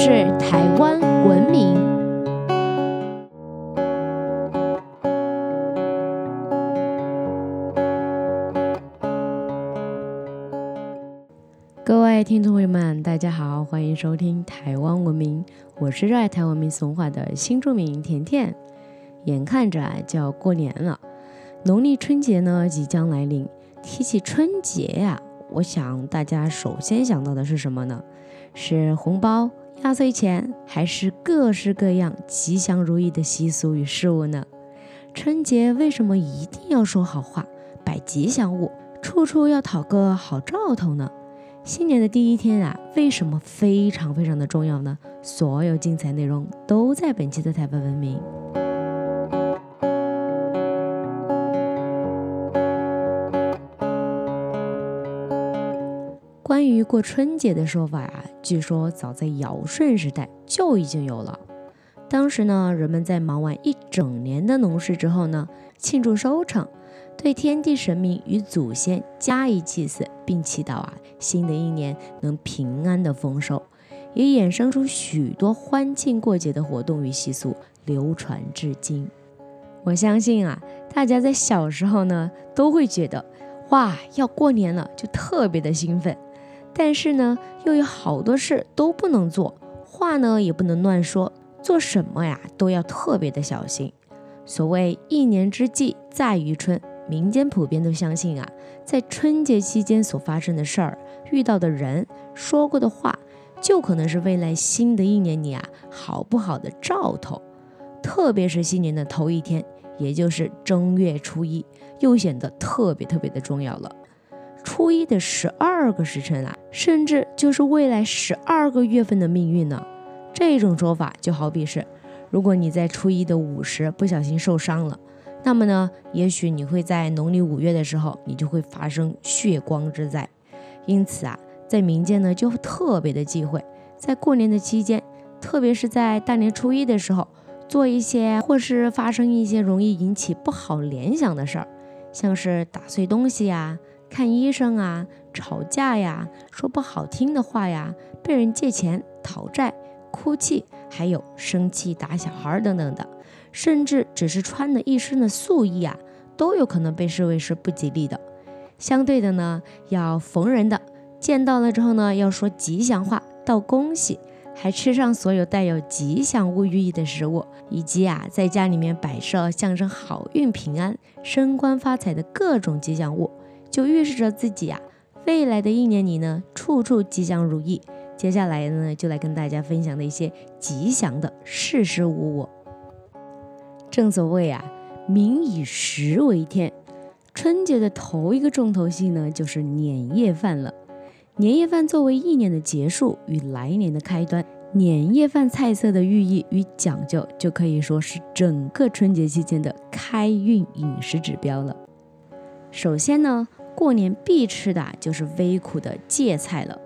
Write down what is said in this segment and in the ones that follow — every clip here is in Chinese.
是台湾文明。各位听众朋友们，大家好，欢迎收听台湾文明，我是热爱台湾民俗文化的新著名甜甜。眼看着就要过年了，农历春节呢即将来临。提起春节呀，我想大家首先想到的是什么呢？是红包、压岁钱，还是各式各样吉祥如意的习俗与事物呢？春节为什么一定要说好话、摆吉祥物，处处要讨个好兆头呢？新年的第一天啊，为什么非常非常的重要呢？所有精彩内容都在本期的台湾文明。于过春节的说法呀，据说早在尧舜时代就已经有了。当时呢，人们在忙完一整年的农事之后呢，庆祝收成，对天地神明与祖先加以祭祀，并祈祷啊，新的一年能平安的丰收，也衍生出许多欢庆过节的活动与习俗，流传至今。我相信啊，大家在小时候呢，都会觉得，哇，要过年了，就特别的兴奋。但是呢，又有好多事都不能做，话呢也不能乱说，做什么呀都要特别的小心。所谓一年之计在于春，民间普遍都相信啊，在春节期间所发生的事儿、遇到的人、说过的话，就可能是未来新的一年里啊好不好的兆头。特别是新年的头一天，也就是正月初一，又显得特别特别的重要了。初一的十二个时辰啊，甚至就是未来十二个月份的命运呢。这种说法就好比是，如果你在初一的午时不小心受伤了，那么呢，也许你会在农历五月的时候，你就会发生血光之灾。因此啊，在民间呢就特别的忌讳，在过年的期间，特别是在大年初一的时候，做一些或是发生一些容易引起不好联想的事儿，像是打碎东西呀。看医生啊，吵架呀，说不好听的话呀，被人借钱讨债、哭泣，还有生气打小孩等等的，甚至只是穿了一身的素衣啊，都有可能被视为是不吉利的。相对的呢，要逢人的见到了之后呢，要说吉祥话，道恭喜，还吃上所有带有吉祥物寓意的食物，以及啊，在家里面摆设象征好运、平安、升官发财的各种吉祥物。就预示着自己啊，未来的一年里呢，处处吉祥如意。接下来呢，就来跟大家分享的一些吉祥的事事物物。正所谓啊，民以食为天。春节的头一个重头戏呢，就是年夜饭了。年夜饭作为一年的结束与来年的开端，年夜饭菜色的寓意与讲究，就可以说是整个春节期间的开运饮食指标了。首先呢。过年必吃的就是微苦的芥菜了。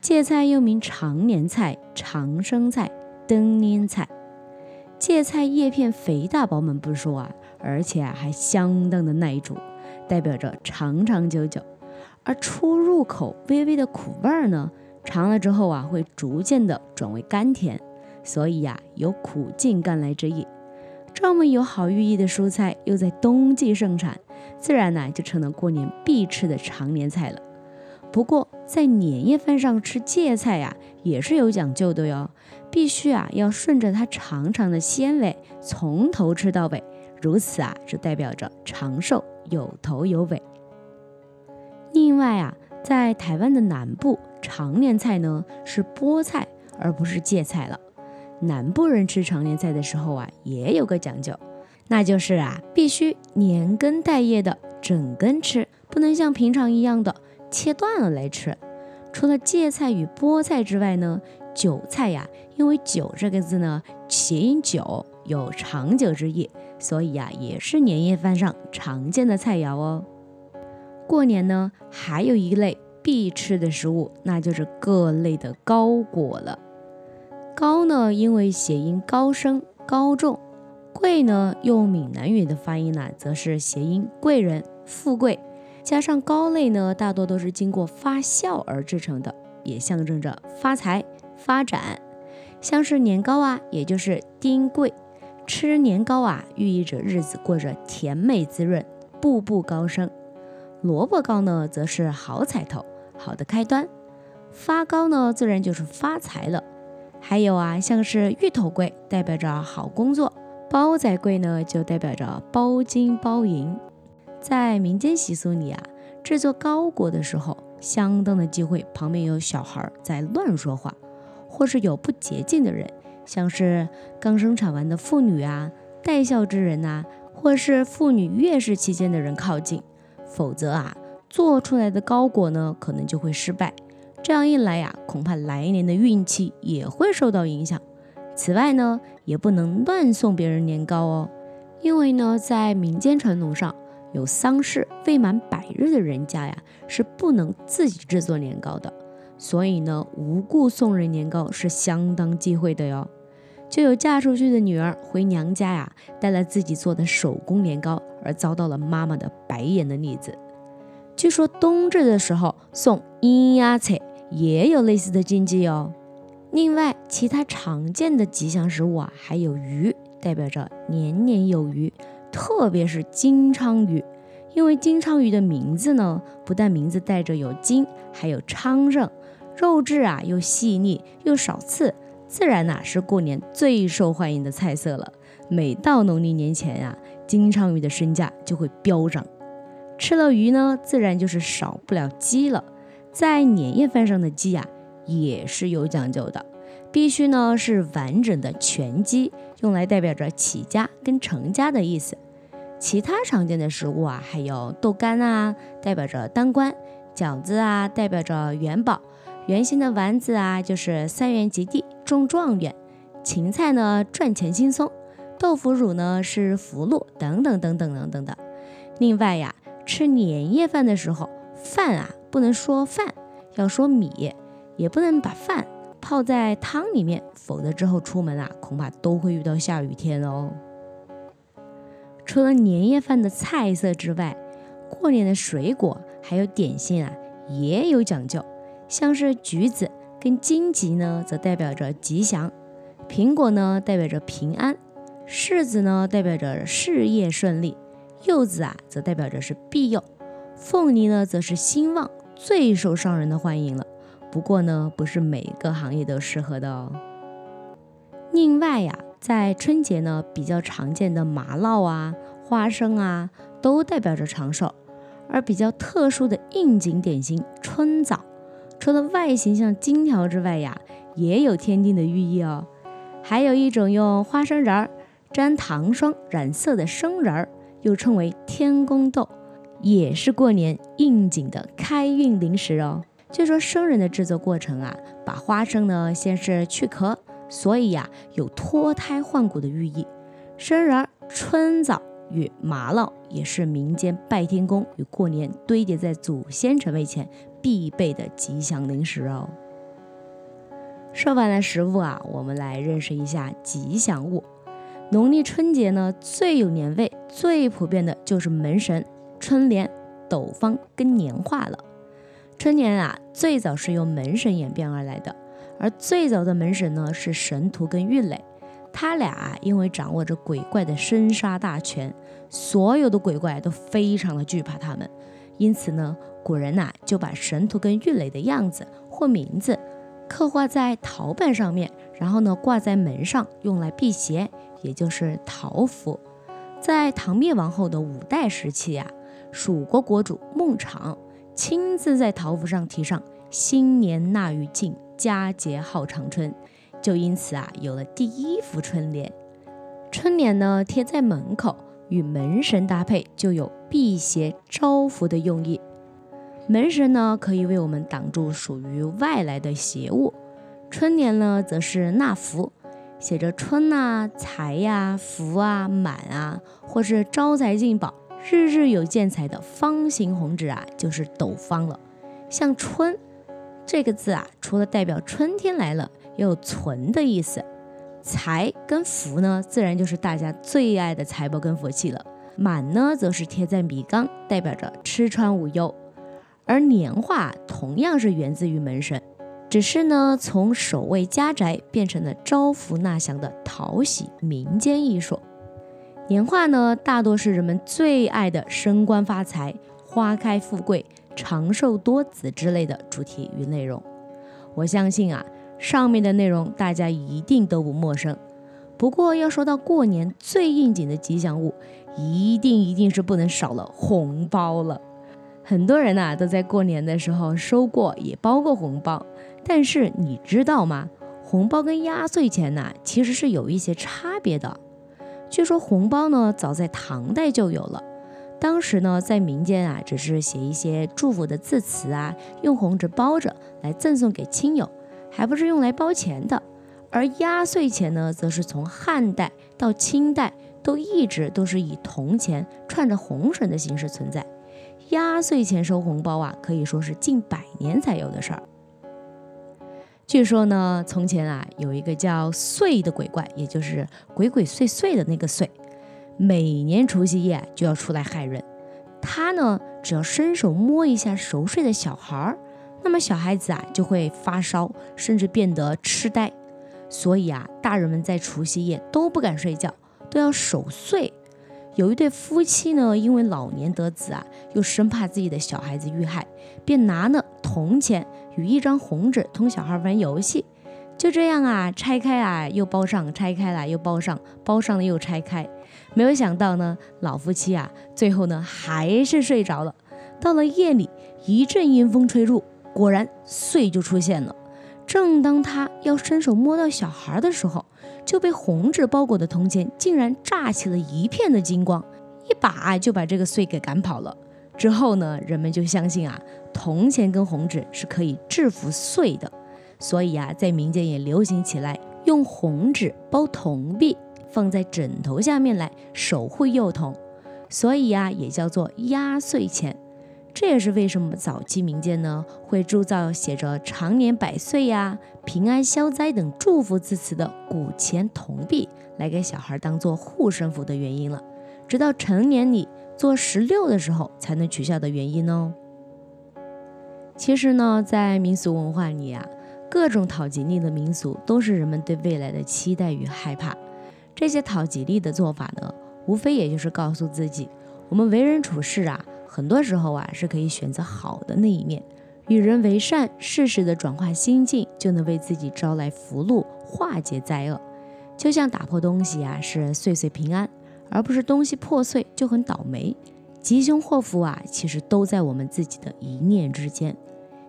芥菜又名长年菜、长生菜、灯年菜。芥菜叶片肥大饱满不说啊，而且啊还相当的耐煮，代表着长长久久。而初入口微微的苦味儿呢，尝了之后啊会逐渐的转为甘甜，所以呀有苦尽甘来之意。这么有好寓意的蔬菜，又在冬季盛产。自然呢，就成了过年必吃的常年菜了。不过，在年夜饭上吃芥菜呀，也是有讲究的哟。必须啊，要顺着它长长的纤维，从头吃到尾，如此啊，就代表着长寿有头有尾。另外啊，在台湾的南部，常年菜呢是菠菜，而不是芥菜了。南部人吃常年菜的时候啊，也有个讲究。那就是啊，必须连根带叶的整根吃，不能像平常一样的切断了来吃。除了芥菜与菠菜之外呢，韭菜呀，因为“韭”这个字呢，谐音“久”，有长久之意，所以呀，也是年夜饭上常见的菜肴哦。过年呢，还有一类必吃的食物，那就是各类的糕果了。糕呢，因为谐音高升、高重。贵呢，用闽南语的发音呢，则是谐音贵人、富贵，加上糕类呢，大多都是经过发酵而制成的，也象征着发财、发展。像是年糕啊，也就是丁贵，吃年糕啊，寓意着日子过着甜美滋润，步步高升；萝卜糕呢，则是好彩头，好的开端；发糕呢，自然就是发财了。还有啊，像是芋头桂，代表着好工作；包仔贵呢，就代表着包金包银。在民间习俗里啊，制作糕果的时候，相当的忌讳旁边有小孩在乱说话。或是有不洁净的人，像是刚生产完的妇女啊、待孝之人呐，或是妇女月事期间的人靠近，否则啊，做出来的糕果呢，可能就会失败。这样一来呀，恐怕来年的运气也会受到影响。此外呢，也不能乱送别人年糕哦，因为呢，在民间传统上，有丧事未满百日的人家呀，是不能自己制作年糕的。所以呢，无故送人年糕是相当忌讳的哟。就有嫁出去的女儿回娘家呀，带了自己做的手工年糕，而遭到了妈妈的白眼的例子。据说冬至的时候送阴鸭菜也有类似的禁忌哦。另外，其他常见的吉祥食物啊，还有鱼，代表着年年有余，特别是金鲳鱼，因为金鲳鱼的名字呢，不但名字带着有金，还有昌盛。肉质啊又细腻又少刺，自然呐是过年最受欢迎的菜色了。每到农历年前呀，金鲳鱼的身价就会飙涨。吃了鱼呢，自然就是少不了鸡了。在年夜饭上的鸡呀，也是有讲究的，必须呢是完整的全鸡，用来代表着起家跟成家的意思。其他常见的食物啊，还有豆干啊，代表着当官；饺子啊，代表着元宝。圆形的丸子啊，就是三元及第中状元；芹菜呢，赚钱轻松；豆腐乳呢，是福禄等等等等等等的。另外呀，吃年夜饭的时候，饭啊不能说饭，要说米，也不能把饭泡在汤里面，否则之后出门啊，恐怕都会遇到下雨天哦。除了年夜饭的菜色之外，过年的水果还有点心啊，也有讲究。像是橘子跟荆棘呢，则代表着吉祥；苹果呢，代表着平安；柿子呢，代表着事业顺利；柚子啊，则代表着是庇佑；凤梨呢，则是兴旺，最受商人的欢迎了。不过呢，不是每个行业都适合的哦。另外呀，在春节呢，比较常见的麻烙啊、花生啊，都代表着长寿；而比较特殊的应景点心春枣。除了外形像金条之外呀，也有天定的寓意哦。还有一种用花生仁儿沾糖霜染色的生仁儿，又称为天宫豆，也是过年应景的开运零食哦。据说生人的制作过程啊，把花生呢先是去壳，所以呀有脱胎换骨的寓意。生人、春枣与麻烙也是民间拜天公与过年堆叠在祖先神位前。必备的吉祥零食哦。说完了食物啊，我们来认识一下吉祥物。农历春节呢，最有年味、最普遍的就是门神、春联、斗方跟年画了。春联啊，最早是由门神演变而来的，而最早的门神呢是神荼跟郁垒，他俩啊因为掌握着鬼怪的生杀大权，所有的鬼怪都非常的惧怕他们。因此呢，古人呐就把神荼跟郁垒的样子或名字刻画在陶板上面，然后呢挂在门上，用来辟邪，也就是桃符。在唐灭亡后的五代时期呀，蜀国国主孟昶亲自在桃符上题上“新年纳玉镜，佳节号长春”，就因此啊有了第一幅春联。春联呢贴在门口。与门神搭配，就有辟邪招福的用意。门神呢，可以为我们挡住属于外来的邪物；春联呢，则是纳福，写着春啊、财呀、福啊、满啊，或是招财进宝、日日有见财的方形红纸啊，就是斗方了。像春这个字啊，除了代表春天来了，也有存的意思。财跟福呢，自然就是大家最爱的财宝跟福气了。满呢，则是贴在米缸，代表着吃穿无忧。而年画同样是源自于门神，只是呢，从守卫家宅变成了招福纳祥的讨喜民间艺术。年画呢，大多是人们最爱的升官发财、花开富贵、长寿多子之类的主题与内容。我相信啊，上面的内容大家一定都不陌生。不过要说到过年最应景的吉祥物，一定一定是不能少了红包了。很多人呐都在过年的时候收过也包过红包，但是你知道吗？红包跟压岁钱呐其实是有一些差别的。据说红包呢早在唐代就有了，当时呢在民间啊只是写一些祝福的字词啊，用红纸包着来赠送给亲友，还不是用来包钱的。而压岁钱呢，则是从汉代到清代都一直都是以铜钱串着红绳的形式存在。压岁钱收红包啊，可以说是近百年才有的事儿。据说呢，从前啊，有一个叫祟的鬼怪，也就是鬼鬼祟祟的那个祟，每年除夕夜就要出来害人。他呢，只要伸手摸一下熟睡的小孩儿，那么小孩子啊就会发烧，甚至变得痴呆。所以啊，大人们在除夕夜都不敢睡觉，都要守岁。有一对夫妻呢，因为老年得子啊，又生怕自己的小孩子遇害，便拿了铜钱与一张红纸同小孩玩游戏。就这样啊，拆开啊又包上，拆开了又包上，包上了又拆开。没有想到呢，老夫妻啊，最后呢还是睡着了。到了夜里，一阵阴风吹入，果然岁就出现了。正当他要伸手摸到小孩的时候，就被红纸包裹的铜钱竟然炸起了一片的金光，一把就把这个祟给赶跑了。之后呢，人们就相信啊，铜钱跟红纸是可以制服祟的，所以啊，在民间也流行起来，用红纸包铜币，放在枕头下面来守护幼童，所以啊，也叫做压岁钱。这也是为什么早期民间呢会铸造写着“长年百岁”呀、“平安消灾”等祝福字词的古钱铜币，来给小孩当做护身符的原因了。直到成年礼做十六的时候才能取消的原因哦。其实呢，在民俗文化里啊，各种讨吉利的民俗都是人们对未来的期待与害怕。这些讨吉利的做法呢，无非也就是告诉自己，我们为人处事啊。很多时候啊，是可以选择好的那一面，与人为善，适时的转化心境，就能为自己招来福禄，化解灾厄。就像打破东西啊，是岁岁平安，而不是东西破碎就很倒霉。吉凶祸福啊，其实都在我们自己的一念之间。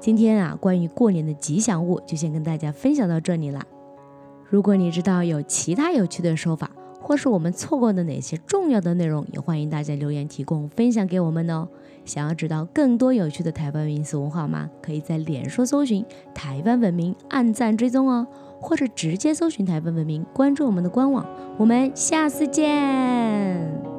今天啊，关于过年的吉祥物，就先跟大家分享到这里啦。如果你知道有其他有趣的说法，或是我们错过的哪些重要的内容，也欢迎大家留言提供分享给我们哦。想要知道更多有趣的台湾民俗文化吗？可以在脸书搜寻“台湾文明”，按赞追踪哦，或者直接搜寻“台湾文明”，关注我们的官网。我们下次见。